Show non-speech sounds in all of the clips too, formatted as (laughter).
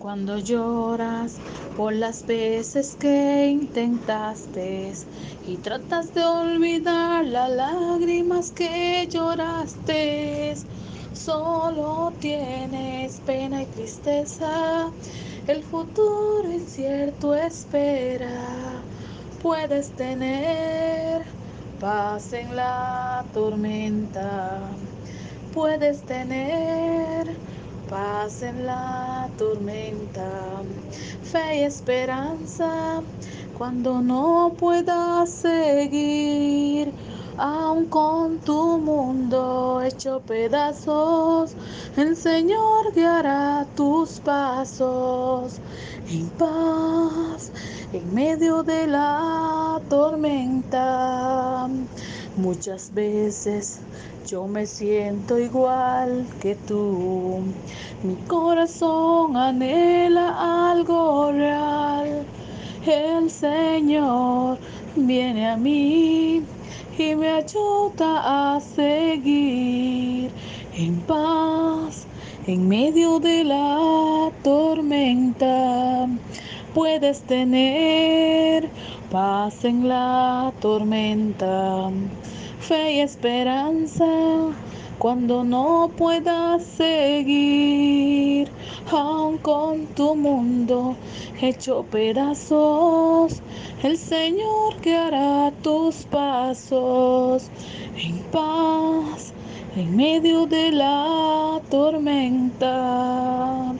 Cuando lloras por las veces que intentaste y tratas de olvidar las lágrimas que lloraste, solo tienes pena y tristeza, el futuro incierto espera, puedes tener paz en la tormenta, puedes tener paz en la tormenta, fe y esperanza cuando no puedas seguir. Aun con tu mundo hecho pedazos, el Señor guiará tus pasos en paz en medio de la tormenta. Muchas veces yo me siento igual que tú. Mi corazón anhela algo real. El Señor viene a mí y me ayuda a seguir en paz en medio de la tormenta. Puedes tener paz en la tormenta fe y esperanza cuando no puedas seguir, aun con tu mundo hecho pedazos, el Señor guiará tus pasos en paz en medio de la tormenta,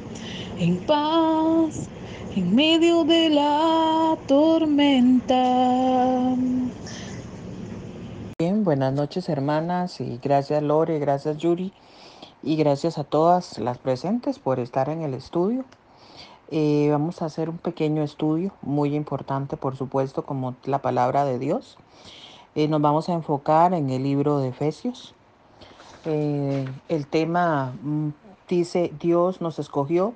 en paz en medio de la tormenta. Bien, buenas noches hermanas y gracias Lore, gracias Yuri y gracias a todas las presentes por estar en el estudio. Eh, vamos a hacer un pequeño estudio, muy importante por supuesto como la palabra de Dios. Eh, nos vamos a enfocar en el libro de Efesios. Eh, el tema mm, dice Dios nos escogió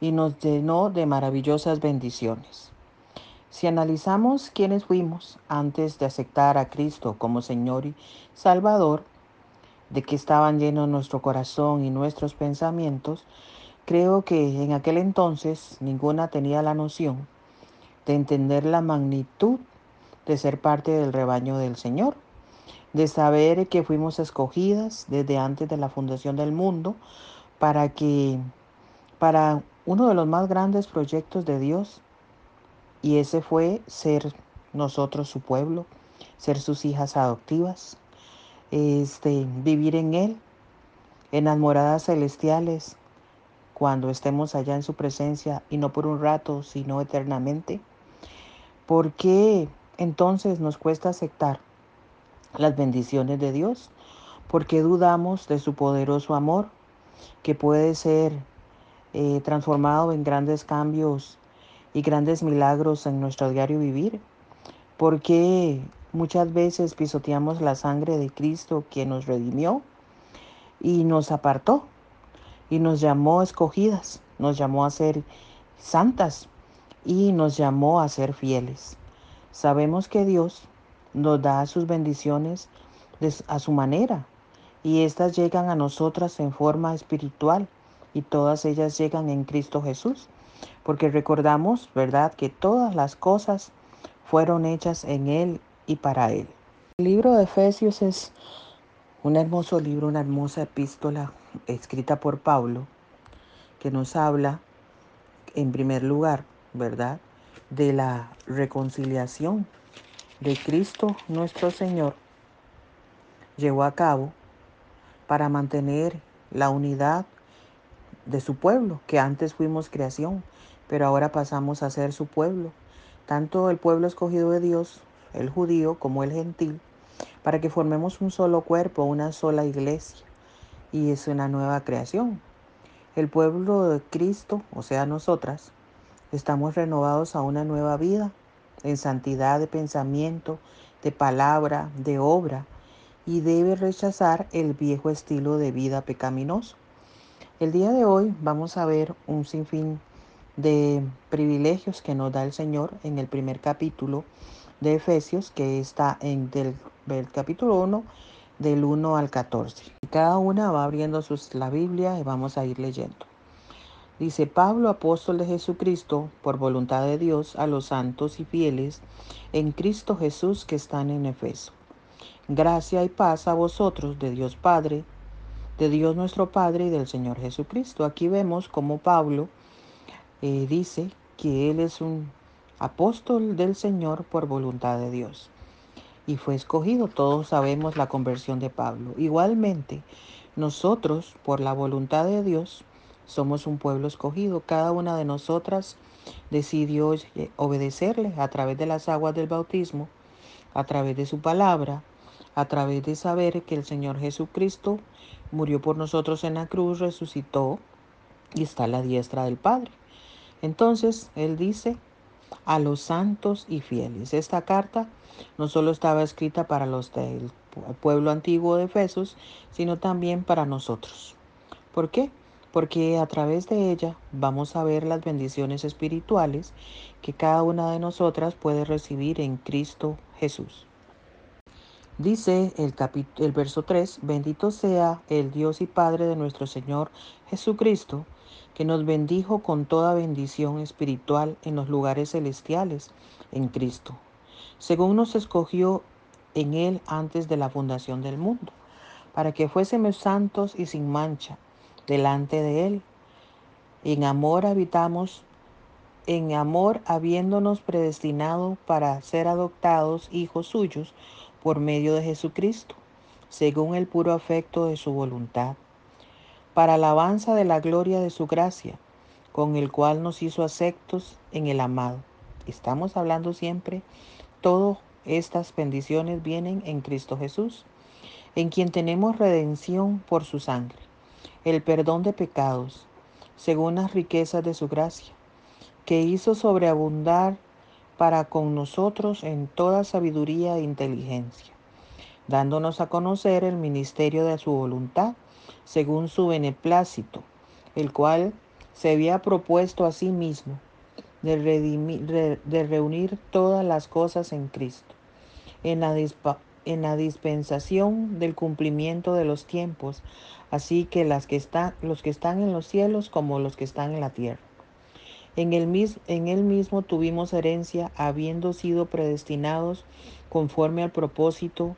y nos llenó de maravillosas bendiciones. Si analizamos quiénes fuimos antes de aceptar a Cristo como Señor y Salvador, de que estaban llenos nuestro corazón y nuestros pensamientos, creo que en aquel entonces ninguna tenía la noción de entender la magnitud de ser parte del rebaño del Señor, de saber que fuimos escogidas desde antes de la fundación del mundo para que para uno de los más grandes proyectos de Dios y ese fue ser nosotros su pueblo, ser sus hijas adoptivas, este, vivir en Él, en las moradas celestiales, cuando estemos allá en su presencia y no por un rato, sino eternamente. ¿Por qué entonces nos cuesta aceptar las bendiciones de Dios? Porque dudamos de su poderoso amor, que puede ser eh, transformado en grandes cambios y grandes milagros en nuestro diario vivir? Porque muchas veces pisoteamos la sangre de Cristo quien nos redimió y nos apartó y nos llamó escogidas, nos llamó a ser santas y nos llamó a ser fieles? Sabemos que Dios nos da sus bendiciones a su manera y estas llegan a nosotras en forma espiritual y todas ellas llegan en Cristo Jesús porque recordamos, ¿verdad?, que todas las cosas fueron hechas en Él y para Él. El libro de Efesios es un hermoso libro, una hermosa epístola escrita por Pablo, que nos habla, en primer lugar, ¿verdad?, de la reconciliación de Cristo nuestro Señor llevó a cabo para mantener la unidad de su pueblo, que antes fuimos creación, pero ahora pasamos a ser su pueblo, tanto el pueblo escogido de Dios, el judío, como el gentil, para que formemos un solo cuerpo, una sola iglesia, y es una nueva creación. El pueblo de Cristo, o sea, nosotras, estamos renovados a una nueva vida, en santidad de pensamiento, de palabra, de obra, y debe rechazar el viejo estilo de vida pecaminoso. El día de hoy vamos a ver un sinfín de privilegios que nos da el Señor en el primer capítulo de Efesios, que está en del, capítulo 1, del 1 al 14. Cada una va abriendo la Biblia y vamos a ir leyendo. Dice Pablo, apóstol de Jesucristo, por voluntad de Dios, a los santos y fieles en Cristo Jesús que están en Efeso. Gracia y paz a vosotros de Dios Padre, de Dios nuestro Padre y del Señor Jesucristo. Aquí vemos como Pablo eh, dice que él es un apóstol del Señor por voluntad de Dios. Y fue escogido, todos sabemos la conversión de Pablo. Igualmente, nosotros, por la voluntad de Dios, somos un pueblo escogido. Cada una de nosotras decidió eh, obedecerle a través de las aguas del bautismo, a través de su palabra, a través de saber que el Señor Jesucristo murió por nosotros en la cruz, resucitó y está a la diestra del Padre. Entonces, Él dice a los santos y fieles. Esta carta no solo estaba escrita para los del pueblo antiguo de Efesos, sino también para nosotros. ¿Por qué? Porque a través de ella vamos a ver las bendiciones espirituales que cada una de nosotras puede recibir en Cristo Jesús. Dice el, el verso 3, bendito sea el Dios y Padre de nuestro Señor Jesucristo, que nos bendijo con toda bendición espiritual en los lugares celestiales en Cristo, según nos escogió en Él antes de la fundación del mundo, para que fuésemos santos y sin mancha delante de Él. En amor habitamos, en amor habiéndonos predestinado para ser adoptados hijos suyos por medio de Jesucristo, según el puro afecto de su voluntad, para alabanza de la gloria de su gracia, con el cual nos hizo aceptos en el amado. Estamos hablando siempre, todas estas bendiciones vienen en Cristo Jesús, en quien tenemos redención por su sangre, el perdón de pecados, según las riquezas de su gracia, que hizo sobreabundar para con nosotros en toda sabiduría e inteligencia, dándonos a conocer el ministerio de su voluntad, según su beneplácito, el cual se había propuesto a sí mismo de, reunir todas las cosas en Cristo, en la, en la dispensación del cumplimiento de los tiempos, así que, las que los que están en los cielos como los que están en la tierra en él, mismo tuvimos herencia, habiendo sido predestinados conforme al propósito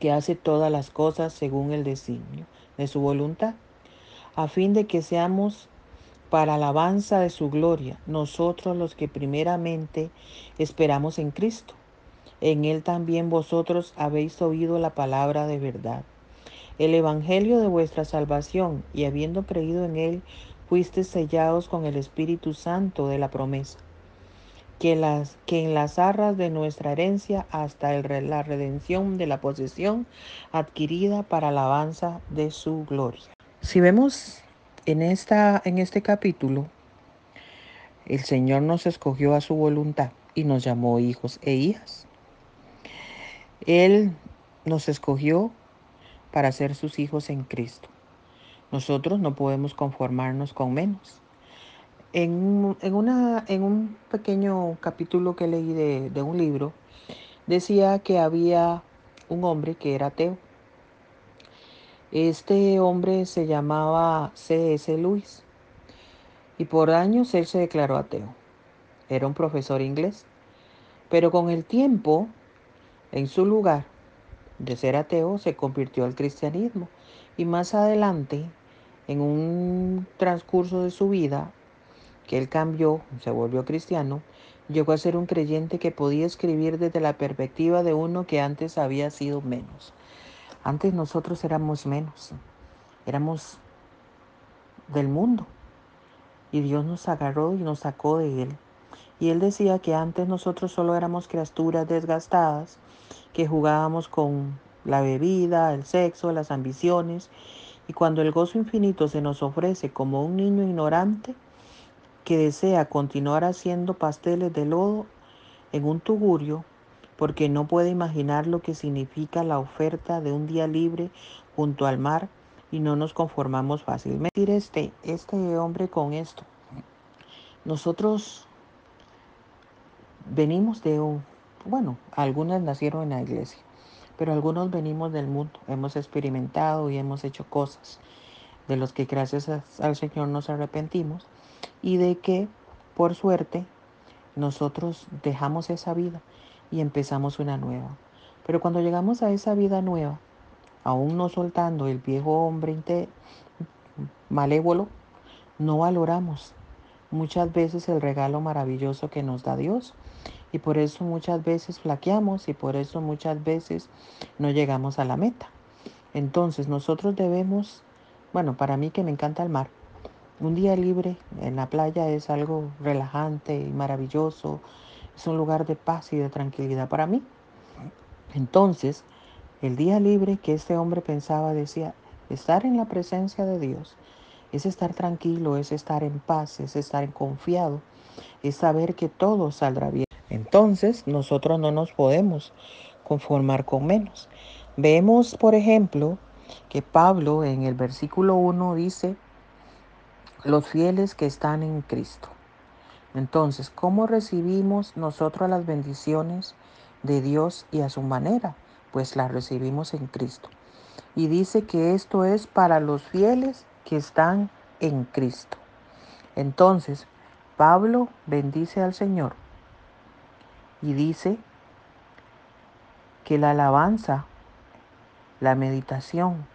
que hace todas las cosas según el designio de su voluntad, a fin de que seamos para alabanza de su gloria, nosotros los que primeramente esperamos en Cristo. En Él también vosotros habéis oído la palabra de verdad, el Evangelio de vuestra salvación, y habiendo creído en Él, fuiste sellados con el Espíritu Santo de la promesa, que, las, que en las arras de nuestra herencia hasta el, la redención de la posesión adquirida para alabanza de su gloria. Si vemos en, esta, en este capítulo, el Señor nos escogió a su voluntad y nos llamó hijos e hijas. Él nos escogió para ser sus hijos en Cristo. Nosotros no podemos conformarnos con menos. En, una, en un pequeño capítulo que leí de, de un libro, decía que había un hombre que era ateo. Este hombre se llamaba C.S. Lewis y por años él se declaró ateo. Era un profesor inglés. Pero con el tiempo, en su lugar de ser ateo, se convirtió al cristianismo. Y más adelante en un transcurso de su vida, que él cambió, se volvió cristiano, llegó a ser un creyente que podía escribir desde la perspectiva de uno que antes había sido menos. Antes nosotros éramos menos, éramos del mundo. Y Dios nos agarró y nos sacó de él. Y él decía que antes nosotros solo éramos criaturas desgastadas, que jugábamos con la bebida, el sexo, las ambiciones y cuando el gozo infinito se nos ofrece como un niño ignorante que desea continuar haciendo pasteles de lodo en un tugurio, porque no puede imaginar lo que significa la oferta de un día libre junto al mar y no nos conformamos fácilmente. Este, este hombre con esto. Nosotros venimos de un, bueno, algunas nacieron en la iglesia, pero algunos venimos del mundo, hemos experimentado y hemos hecho cosas. de los que gracias al Señor nos arrepentimos y de que, por suerte, nosotros dejamos esa vida y empezamos una nueva. Pero cuando llegamos a esa vida nueva, aún no soltando el viejo hombre malévolo, no valoramos muchas veces el regalo maravilloso que nos da Dios. Y por eso muchas veces flaqueamos y por eso muchas veces no llegamos a la meta. Entonces nosotros debemos, bueno, para mí que me encanta el mar, un día libre en la playa es algo relajante y maravilloso, es un lugar de paz y de tranquilidad para mí. Entonces, el día libre que este hombre pensaba decía, estar en la presencia de Dios es estar tranquilo, es estar en paz, es estar confiado, es saber que todo saldrá bien. Entonces, nosotros no nos podemos conformar con menos. Vemos, por ejemplo, que Pablo en el versículo 1 dice, los fieles que están en Cristo. Entonces, ¿cómo recibimos nosotros las bendiciones de Dios y a su manera? Pues las recibimos en Cristo. Y dice que esto es para los fieles que están en Cristo. Entonces, Pablo bendice al Señor y dice que la alabanza, la meditación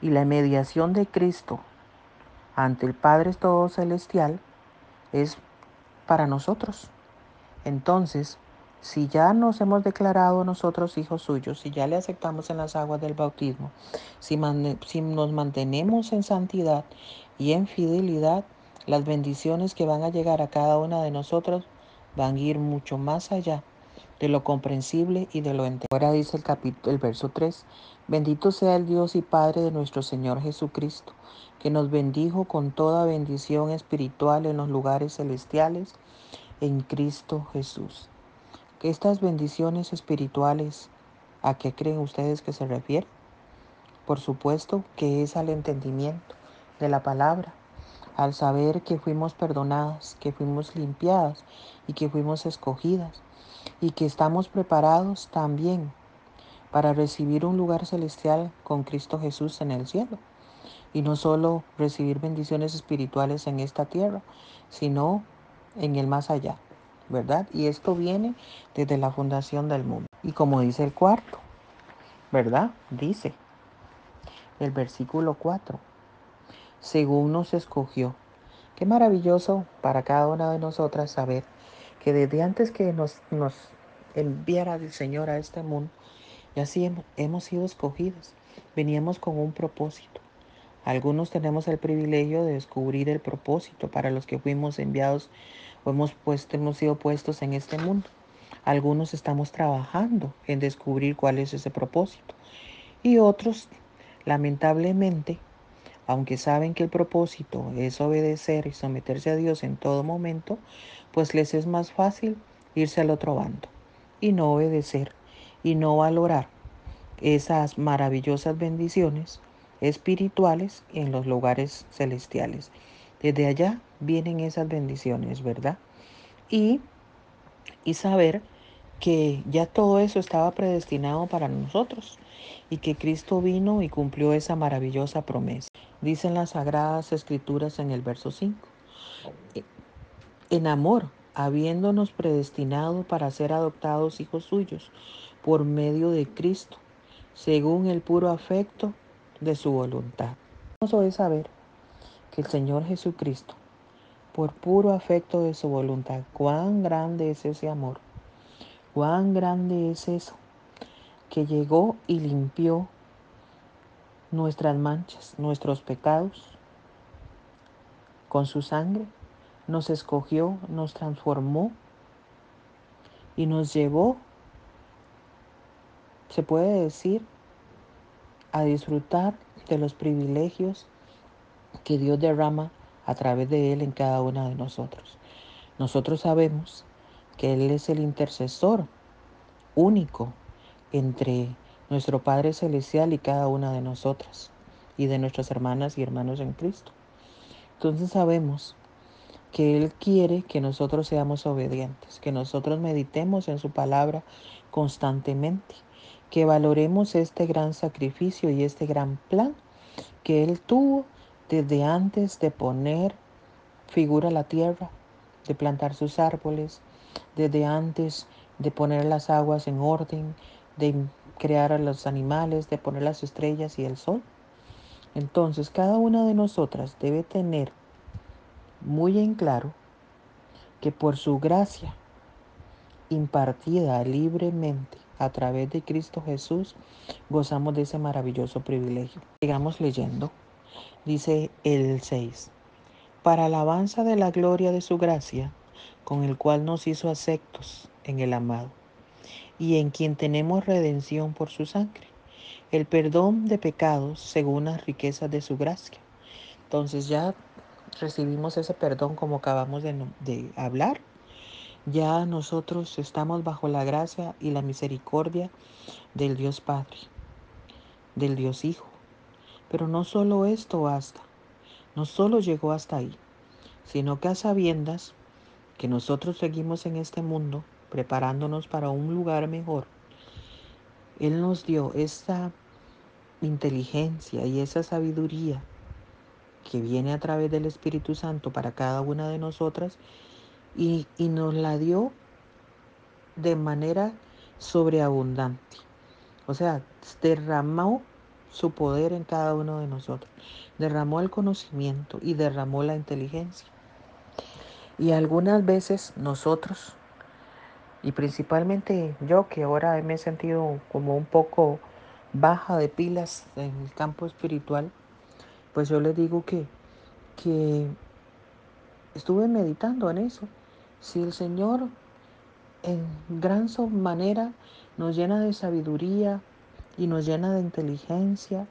y la mediación de Cristo ante el Padre Todo Celestial es para nosotros. Entonces, si ya nos hemos declarado nosotros hijos suyos, si ya le aceptamos en las aguas del bautismo, si, si, nos mantenemos en santidad y en fidelidad, las bendiciones que van a llegar a cada una de nosotros van a ir mucho más allá de lo comprensible y de lo entendido. Ahora dice el capítulo, el verso 3, bendito sea el Dios y Padre de nuestro Señor Jesucristo que nos bendijo con toda bendición espiritual en los lugares celestiales en Cristo Jesús. Que estas bendiciones espirituales, ¿a qué creen ustedes que se refieren? Por supuesto que es al entendimiento de la palabra, al saber que fuimos perdonadas, que fuimos limpiadas y que fuimos escogidas y que estamos preparados también para recibir un lugar celestial con Cristo Jesús en el cielo y no solo recibir bendiciones espirituales en esta tierra, sino en el más allá, ¿verdad? Y esto viene desde la fundación del mundo. Y como dice el cuarto, ¿verdad? Dice el versículo 4, según nos escogió. Qué maravilloso para cada una de nosotras saber que desde antes que nos, nos enviara el Señor a este mundo, ya sí hemos, hemos sido escogidos. Veníamos con un propósito. Algunos tenemos el privilegio de descubrir el propósito para los que fuimos enviados o hemos, puesto, hemos sido puestos en este mundo. Algunos estamos trabajando en descubrir cuál es ese propósito. Y otros, lamentablemente, aunque saben que el propósito es obedecer y someterse a Dios en todo momento, pues les es más fácil irse al otro bando y no obedecer y no valorar esas maravillosas bendiciones espirituales en los lugares celestiales. Desde allá vienen esas bendiciones, ¿verdad? Y, y saber que ya todo eso estaba predestinado para nosotros y que Cristo vino y cumplió esa maravillosa promesa. Dicen las sagradas escrituras en el verso 5. En amor, habiéndonos predestinado para ser adoptados hijos suyos por medio de Cristo, según el puro afecto de su voluntad. Hermoso es saber que el Señor Jesucristo, por puro afecto de su voluntad, cuán grande es ese amor, cuán grande es eso, que llegó y limpió nuestras manchas, nuestros pecados, con su sangre, nos escogió, nos transformó y nos llevó, se puede decir, a disfrutar de los privilegios que Dios derrama a través de Él en cada una de nosotros. Nosotros sabemos que Él es el intercesor único entre nuestro Padre Celestial y cada una de nosotras y de nuestras hermanas y hermanos en Cristo. Entonces sabemos que Él quiere que nosotros seamos obedientes, que nosotros meditemos en su palabra constantemente que valoremos este gran sacrificio y este gran plan que Él tuvo desde antes de poner figura la tierra, de plantar sus árboles, desde antes de poner las aguas en orden, de crear a los animales, de poner las estrellas y el sol. Entonces cada una de nosotras debe tener muy en claro que por su gracia impartida libremente a través de Cristo Jesús, gozamos de ese maravilloso privilegio. Sigamos leyendo. Dice el 6. Para alabanza de la gloria de su gracia, con el cual nos hizo aceptos en el amado, y en quien tenemos redención por su sangre, el perdón de pecados según las riquezas de su gracia. Entonces ya recibimos ese perdón como acabamos de, de hablar ya nosotros estamos bajo la gracia y la misericordia del Dios Padre, del Dios Hijo. Pero no solo esto basta, no solo llegó hasta ahí, sino que a sabiendas que nosotros seguimos en este mundo preparándonos para un lugar mejor, Él nos dio esta inteligencia y esa sabiduría que viene a través del Espíritu Santo para cada una de nosotras y, y nos la dio de manera sobreabundante. O sea, derramó su poder en cada uno de nosotros. Derramó el conocimiento y derramó la inteligencia. Y algunas veces nosotros, y principalmente yo que ahora me he sentido como un poco baja de pilas en el campo espiritual, pues yo les digo que, que estuve meditando en eso. Si el Señor en gran manera nos llena de sabiduría y nos llena de inteligencia,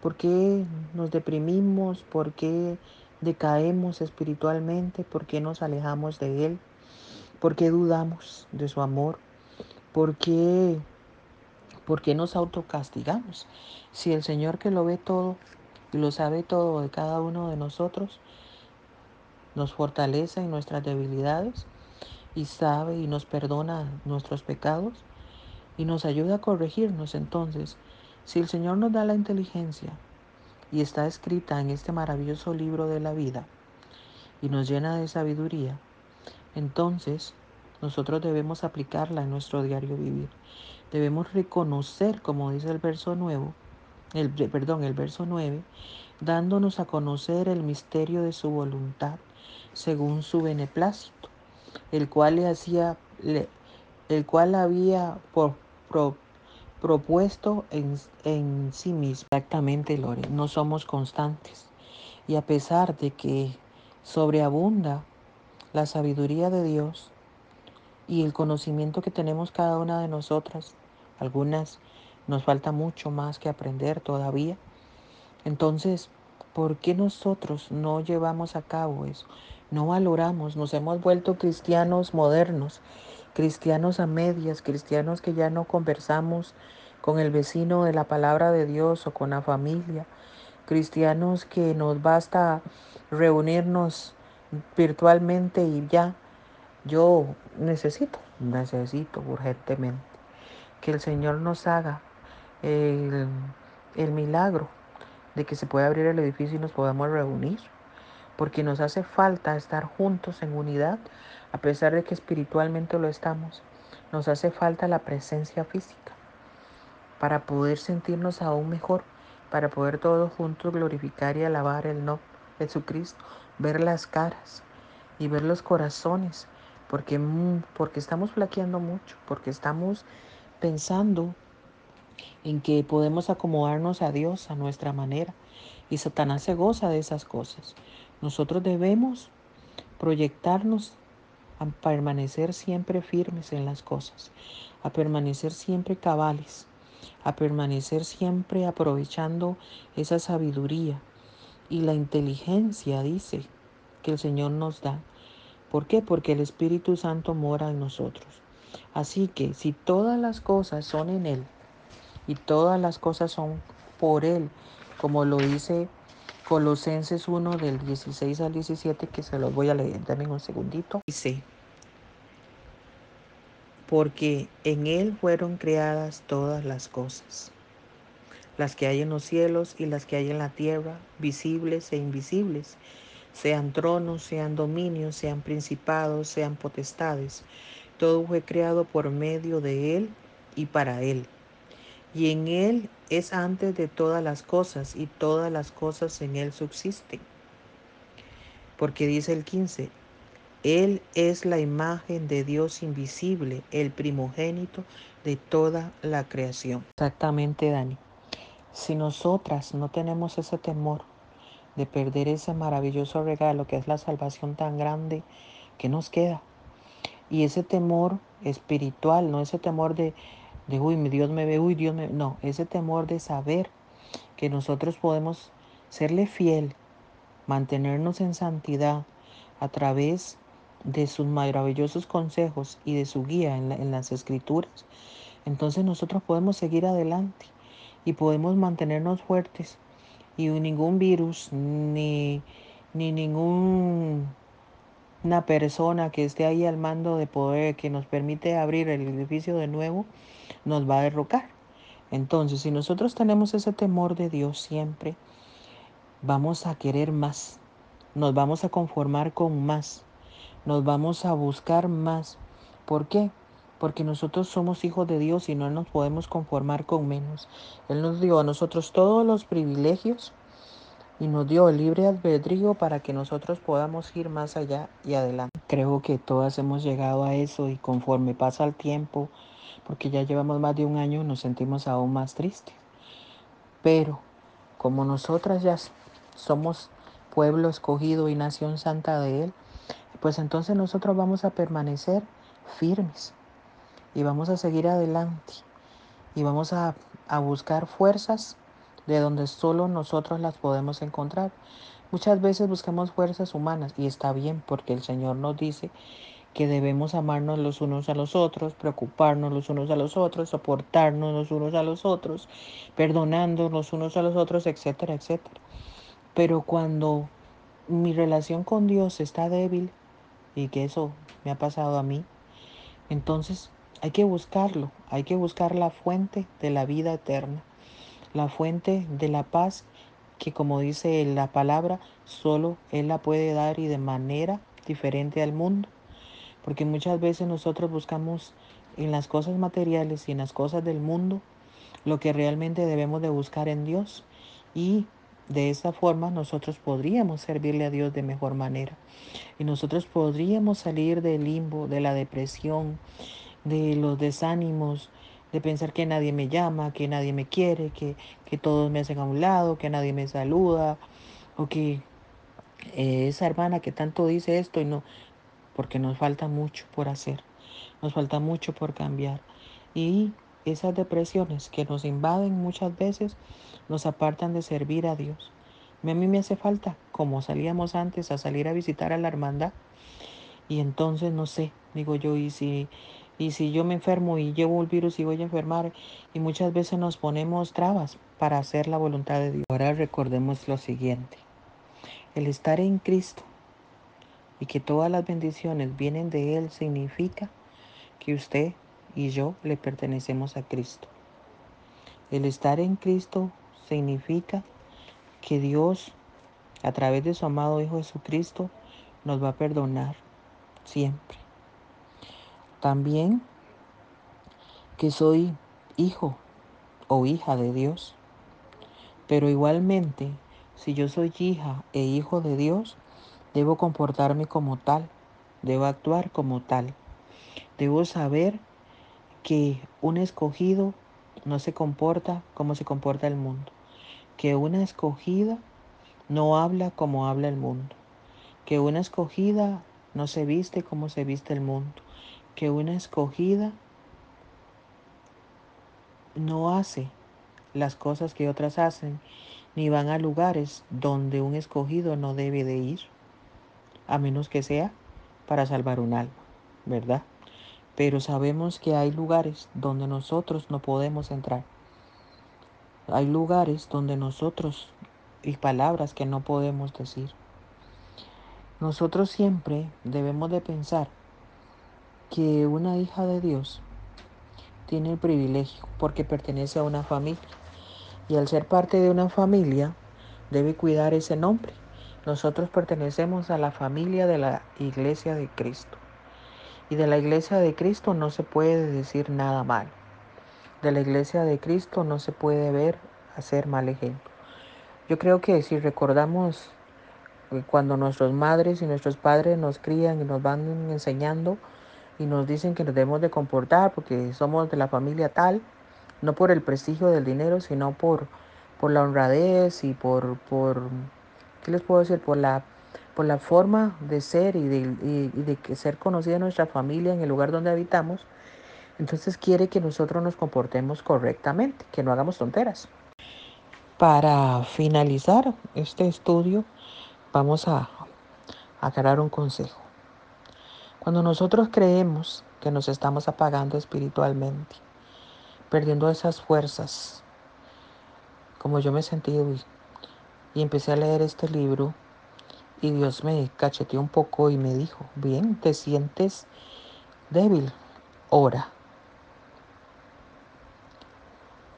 ¿por qué nos deprimimos? ¿Por qué decaemos espiritualmente? ¿Por qué nos alejamos de Él? ¿Por qué dudamos de su amor? ¿Por qué, por qué nos autocastigamos? Si el Señor que lo ve todo y lo sabe todo de cada uno de nosotros, nos fortalece en nuestras debilidades y sabe y nos perdona nuestros pecados y nos ayuda a corregirnos. Entonces, si el Señor nos da la inteligencia y está escrita en este maravilloso libro de la vida y nos llena de sabiduría, entonces nosotros debemos aplicarla en nuestro diario vivir. Debemos reconocer, como dice el verso nuevo, el, perdón, el verso 9, dándonos a conocer el misterio de su voluntad según su beneplácito, el cual le hacía, el cual había por, propuesto en, en sí mismo. Exactamente, Lore, no somos constantes. Y a pesar de que sobreabunda la sabiduría de Dios y el conocimiento que tenemos cada una de nosotras, algunas nos falta mucho más que aprender todavía. Entonces, ¿por qué nosotros no llevamos a cabo eso? No valoramos, nos hemos vuelto cristianos modernos, cristianos a medias, cristianos que ya no conversamos con el vecino de la palabra de Dios o con la familia, cristianos que nos basta reunirnos virtualmente y ya. Yo necesito, necesito urgentemente que el Señor nos haga el, el milagro de que se pueda abrir el edificio y nos podamos reunir porque nos hace falta estar juntos en unidad, a pesar de que espiritualmente lo estamos. Nos hace falta la presencia física para poder sentirnos aún mejor, para poder todos juntos glorificar y alabar el no Jesucristo, ver las caras y ver los corazones, porque, mm, porque estamos flaqueando mucho, porque estamos pensando en que podemos acomodarnos a Dios a nuestra manera y Satanás se goza de esas cosas. Nosotros debemos proyectarnos a permanecer siempre firmes en las cosas, a permanecer siempre cabales, a permanecer siempre aprovechando esa sabiduría y la inteligencia, dice, que el Señor nos da. ¿Por qué? Porque el Espíritu Santo mora en nosotros. Así que si todas las cosas son en Él y todas las cosas son por Él, como lo dice Colosenses 1 del 16 al 17, que se los voy a leer también un segundito. Dice, porque en Él fueron creadas todas las cosas, las que hay en los cielos y las que hay en la tierra, visibles e invisibles, sean tronos, sean dominios, sean principados, sean potestades. Todo fue creado por medio de Él y para Él. Y en Él es antes de todas las cosas y todas las cosas en Él subsisten. Porque dice el 15, Él es la imagen de Dios invisible, el primogénito de toda la creación. Exactamente, Dani. Si nosotras no tenemos ese temor de perder ese maravilloso regalo que es la salvación tan grande que nos queda, y ese temor espiritual, no ese temor de, de uy, Dios me ve, uy, Dios me no, ese temor de saber que nosotros podemos serle fiel, mantenernos en santidad a través de sus maravillosos consejos y de su guía en, en las escrituras, entonces nosotros podemos seguir adelante y podemos mantenernos fuertes y ningún virus ni, ni persona que esté ahí al mando de poder que nos permite abrir el edificio de nuevo nos va a derrocar. Entonces, si nosotros tenemos ese temor de Dios siempre, vamos a querer más, nos vamos a conformar con más, nos vamos a buscar más. ¿Por qué? Porque nosotros somos hijos de Dios y no nos podemos conformar con menos. Él nos dio a nosotros todos los privilegios y nos dio el libre albedrío para que nosotros podamos ir más allá y adelante. Creo que todas hemos llegado a eso y conforme pasa el tiempo, porque ya llevamos más de un año, nos sentimos aún más tristes. Pero como nosotras ya somos pueblo escogido y nación santa de Él, pues entonces nosotros vamos a permanecer firmes y vamos a seguir adelante y vamos a, a buscar fuerzas de donde solo nosotros las podemos encontrar. Muchas veces buscamos fuerzas humanas y está bien porque el Señor nos dice que debemos amarnos los unos a los otros, preocuparnos los unos a los otros, soportarnos los unos a los otros, perdonando los unos a los otros, etcétera, etcétera. Pero cuando mi relación con Dios está débil, y que eso me ha pasado a mí, entonces hay que buscarlo, hay que buscar la fuente de la vida eterna, la fuente de la paz que como dice la palabra, solo Él la puede dar y de manera diferente al mundo. Porque muchas veces nosotros buscamos en las cosas materiales y en las cosas del mundo lo que realmente debemos de buscar en Dios. Y de esa forma nosotros podríamos servirle a Dios de mejor manera. Y nosotros podríamos salir del limbo, de la depresión, de los desánimos, de pensar que nadie me llama, que nadie me quiere, que, que todos me hacen a un lado, que nadie me saluda, o que esa hermana que tanto dice esto y no, porque nos falta mucho por hacer, nos falta mucho por cambiar. Y esas depresiones que nos invaden muchas veces nos apartan de servir a Dios. A mí me hace falta, como salíamos antes a salir a visitar a la hermandad, y entonces no sé, digo yo, y si y si yo me enfermo y llevo el virus y voy a enfermar, y muchas veces nos ponemos trabas para hacer la voluntad de Dios. Ahora recordemos lo siguiente. El estar en Cristo y que todas las bendiciones vienen de Él significa que usted y yo le pertenecemos a Cristo. El estar en Cristo significa que Dios, a través de su amado Hijo Jesucristo, nos va a perdonar siempre. También que soy hijo o hija de Dios. Pero igualmente, si yo soy hija e hijo de Dios, debo comportarme como tal, debo actuar como tal. Debo saber que un escogido no se comporta como se comporta el mundo, que una escogida no habla como habla el mundo, que una escogida no se viste como se viste el mundo, que una escogida no hace las cosas que otras hacen, ni van a lugares donde un escogido no debe de ir, a menos que sea para salvar un alma, ¿verdad? Pero sabemos que hay lugares donde nosotros no podemos entrar. Hay lugares donde nosotros y palabras que no podemos decir. Nosotros siempre debemos de pensar que una hija de Dios tiene el privilegio porque pertenece a una familia Y al ser parte de una familia, debe cuidar ese nombre. Nosotros pertenecemos a la familia de la iglesia de Cristo. Y de la iglesia de Cristo no se puede decir nada malo. De la iglesia de Cristo no se puede ver hacer mal ejemplo. Yo creo que si recordamos eh, cuando nuestras madres y nuestros padres nos crían y nos van enseñando y nos dicen que nos debemos de comportar porque somos de la familia tal, no por el prestigio del dinero, sino por, por la honradez y por, por, ¿qué les puedo decir? Por la, por la forma de ser y de, y, y de ser conocida nuestra familia en el lugar donde habitamos, entonces quiere que nosotros nos comportemos correctamente, que no hagamos tonteras. Para finalizar este estudio, vamos a, a un consejo. Cuando nosotros creemos que nos estamos apagando espiritualmente, perdiendo esas fuerzas, como yo me he sentido y empecé a leer este libro y Dios me cacheteó un poco y me dijo, bien, te sientes débil, ora.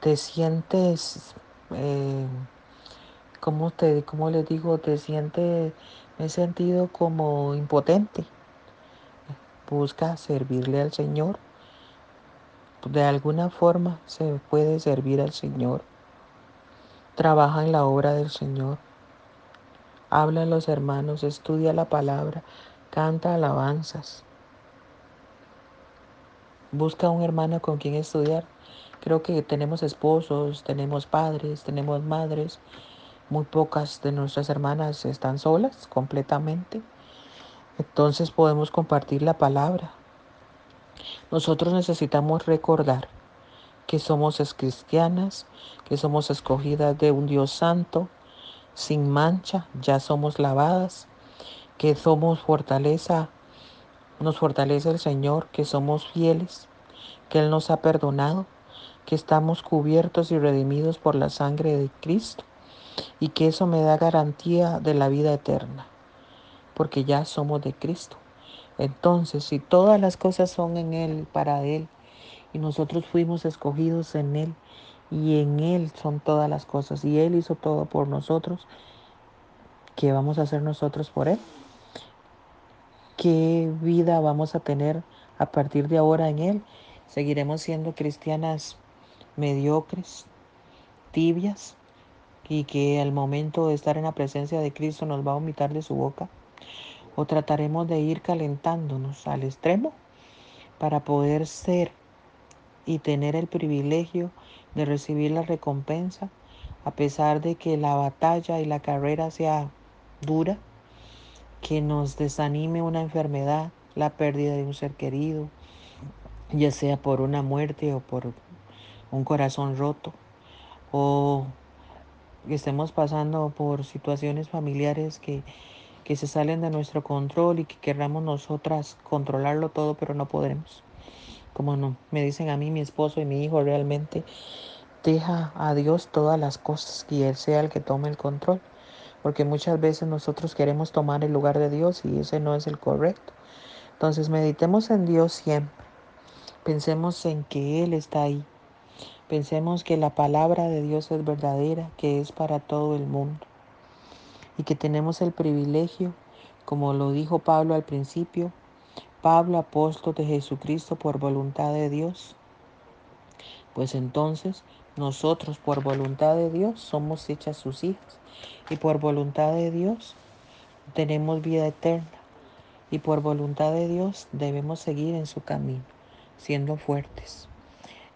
Te sientes, eh, ¿cómo, te, ¿cómo les digo? Te sientes, me he sentido como impotente. Busca servirle al Señor. De alguna forma se puede servir al Señor. Trabaja en la obra del Señor. Habla a los hermanos, estudia la palabra, canta alabanzas. Busca un hermano con quien estudiar. Creo que tenemos esposos, tenemos padres, tenemos madres. Muy pocas de nuestras hermanas están solas completamente. Entonces podemos compartir la palabra. Nosotros necesitamos recordar que somos cristianas, que somos escogidas de un Dios santo, sin mancha, ya somos lavadas, que somos fortaleza, nos fortalece el Señor, que somos fieles, que Él nos ha perdonado, que estamos cubiertos y redimidos por la sangre de Cristo y que eso me da garantía de la vida eterna, porque ya somos de Cristo. Entonces, si todas las cosas son en Él, para Él, y nosotros fuimos escogidos en Él, y en Él son todas las cosas, y Él hizo todo por nosotros, ¿qué vamos a hacer nosotros por Él? ¿Qué vida vamos a tener a partir de ahora en Él? ¿Seguiremos siendo cristianas mediocres, tibias, y que al momento de estar en la presencia de Cristo nos va a vomitar de su boca? ¿O trataremos de ir calentándonos al extremo para poder ser y tener el privilegio de recibir la recompensa a pesar de que la batalla y la carrera sea dura, que nos desanime una enfermedad, la pérdida de un ser querido, ya sea por una muerte o por un corazón roto, o que estemos pasando por situaciones familiares que, que se salen de nuestro control y que querramos nosotras controlarlo todo, pero no podremos. Como no, me dicen a mí, mi esposo y mi hijo, realmente deja a Dios todas las cosas y Él sea el que tome el control. Porque muchas veces nosotros queremos tomar el lugar de Dios y ese no es el correcto. Entonces meditemos en Dios siempre. Pensemos en que Él está ahí. Pensemos que la palabra de Dios es verdadera, que es para todo el mundo. Y que tenemos el privilegio, como lo dijo Pablo al principio, Pablo, apóstol de Jesucristo por voluntad de Dios. Pues entonces nosotros por voluntad de Dios somos hechas sus hijas y por voluntad de Dios tenemos vida eterna y por voluntad de Dios debemos seguir en su camino, siendo fuertes.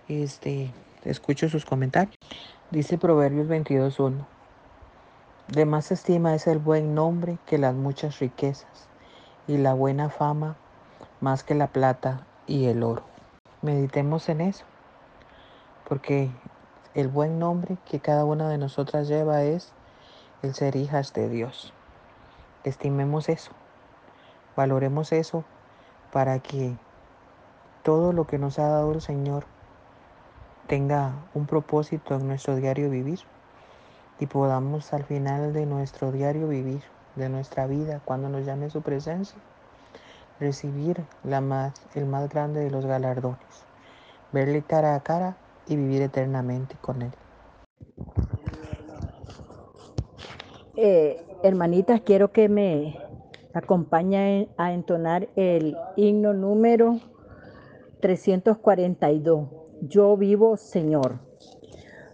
Este, escucho sus comentarios. Dice Proverbios 22.1. De más estima es el buen nombre que las muchas riquezas y la buena fama más que la plata y el oro. Meditemos en eso, porque el buen nombre que cada una de nosotras lleva es el ser hijas de Dios. Estimemos eso, valoremos eso para que todo lo que nos ha dado el Señor tenga un propósito en nuestro diario vivir y podamos al final de nuestro diario vivir, de nuestra vida, cuando nos llame su presencia, recibir la más, el más grande de los galardones, verle cara a cara y vivir eternamente con Él. Eh, hermanitas, quiero que me acompañen a entonar el himno número 342. Yo vivo, Señor.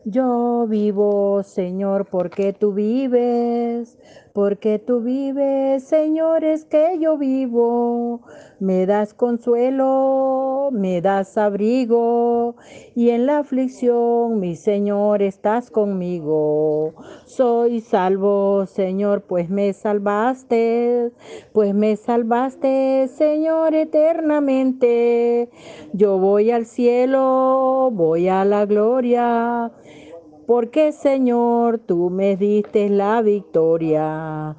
Yo vivo, Señor, porque tú vives, porque tú vives, Señor, es que yo vivo. Me das consuelo, me das abrigo, y en la aflicción, mi Señor, estás conmigo. Soy salvo, Señor, pues me salvaste, pues me salvaste, Señor, eternamente. Yo voy al cielo, voy a la gloria porque Señor, tú me diste la victoria.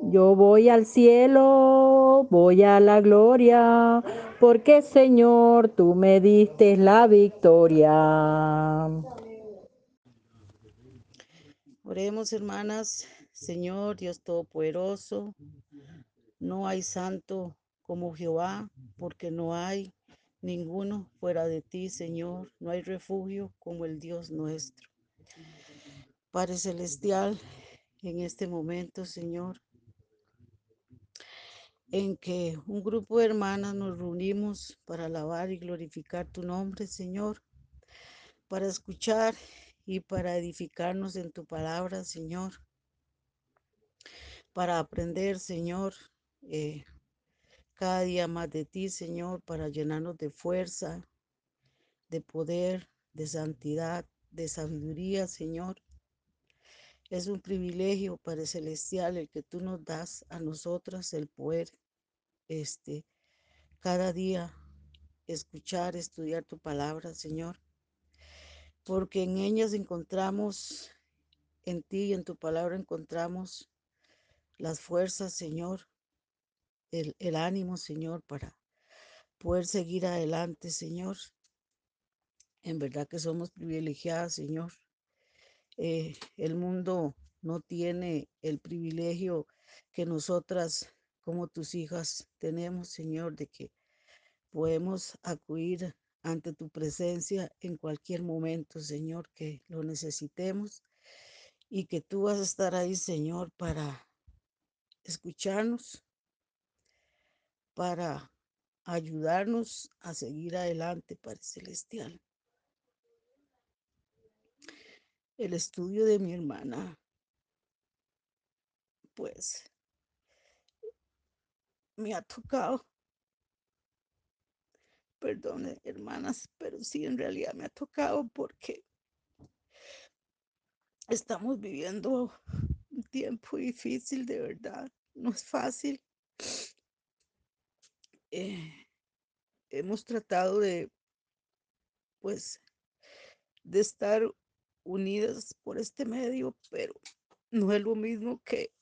Yo voy al cielo, voy a la gloria, porque Señor, tú me diste la victoria. Oremos, hermanas, Señor Dios Todopoderoso, no hay santo como Jehová, porque no hay ninguno fuera de ti, Señor, no hay refugio como el Dios nuestro. Padre Celestial, en este momento, Señor, en que un grupo de hermanas nos reunimos para alabar y glorificar tu nombre, Señor, para escuchar y para edificarnos en tu palabra, Señor, para aprender, Señor, eh, cada día más de ti, Señor, para llenarnos de fuerza, de poder, de santidad, de sabiduría, Señor. Es un privilegio, Padre Celestial, el que tú nos das a nosotras el poder, este, cada día escuchar, estudiar tu palabra, Señor, porque en ellas encontramos, en ti y en tu palabra encontramos las fuerzas, Señor, el, el ánimo, Señor, para poder seguir adelante, Señor. En verdad que somos privilegiadas, Señor. Eh, el mundo no tiene el privilegio que nosotras como tus hijas tenemos, Señor, de que podemos acudir ante tu presencia en cualquier momento, Señor, que lo necesitemos y que tú vas a estar ahí, Señor, para escucharnos, para ayudarnos a seguir adelante, Padre Celestial. El estudio de mi hermana, pues, me ha tocado. Perdone, hermanas, pero sí, en realidad me ha tocado porque estamos viviendo un tiempo difícil, de verdad. No es fácil. Eh, hemos tratado de, pues, de estar unidas por este medio, pero no es lo mismo que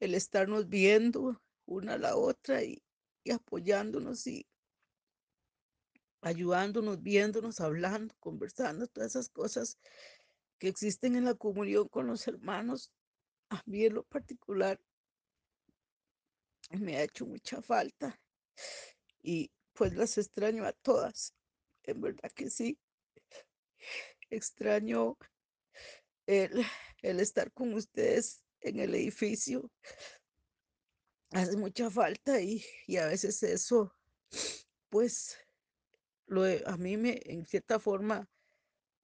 el estarnos viendo una a la otra y, y apoyándonos y ayudándonos, viéndonos, hablando, conversando, todas esas cosas que existen en la comunión con los hermanos. A mí en lo particular me ha hecho mucha falta y pues las extraño a todas. En verdad que sí. Extraño el, el estar con ustedes en el edificio. Hace mucha falta y, y a veces eso, pues, lo, a mí me, en cierta forma,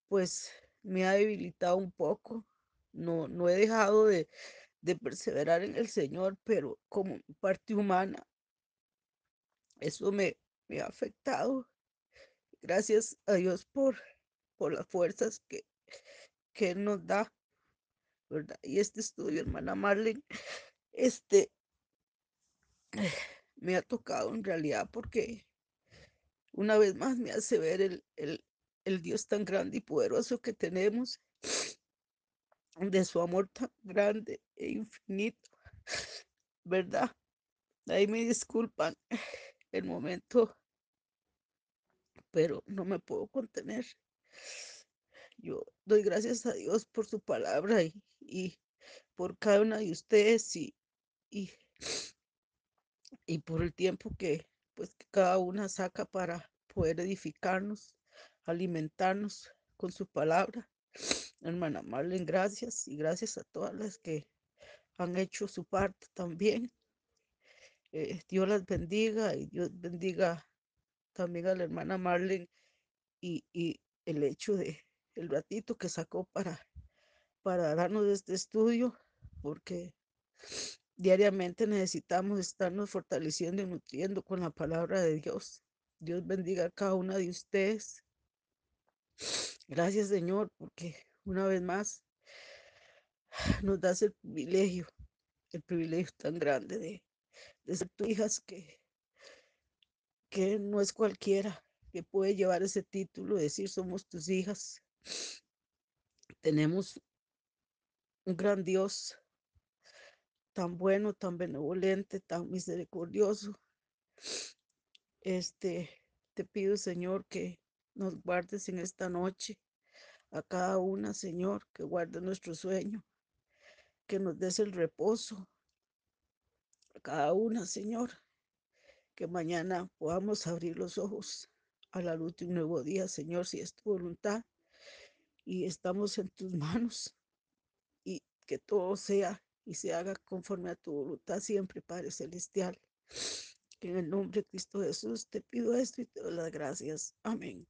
pues, me ha debilitado un poco. No, no he dejado de, de perseverar en el Señor, pero como parte humana, eso me, me ha afectado. Gracias a Dios por, por las fuerzas que, que Él nos da, ¿verdad? Y este estudio, hermana Marlene, este me ha tocado en realidad porque una vez más me hace ver el, el, el Dios tan grande y poderoso que tenemos, de su amor tan grande e infinito, ¿verdad? Ahí me disculpan el momento, pero no me puedo contener. Yo doy gracias a Dios por su palabra y, y por cada una de ustedes y, y, y por el tiempo que pues cada una saca para poder edificarnos, alimentarnos con su palabra. hermana Marlene, gracias y gracias a todas las que han hecho su parte también. Eh, Dios las bendiga y Dios bendiga también a la hermana Marlene y, y el hecho de el ratito que sacó para, para darnos este estudio, porque diariamente necesitamos estarnos fortaleciendo y nutriendo con la palabra de Dios. Dios bendiga a cada una de ustedes. Gracias, Señor, porque una vez más nos das el privilegio, el privilegio tan grande de, ser tus hijas que, que no es cualquiera que puede llevar ese título, decir somos tus hijas. Tenemos un gran Dios, tan bueno, tan benevolente, tan misericordioso. Este, te pido, Señor, que nos guardes en esta noche a cada una, Señor, que guarde nuestro sueño, que nos des el reposo a cada una, Señor, que mañana podamos abrir los ojos a la luz de un nuevo día, Señor, si es tu voluntad y estamos en tus (laughs) manos y que todo sea y se haga conforme a tu voluntad siempre, Padre Celestial. En el nombre de Cristo Jesús te pido esto y te doy las gracias. Amén.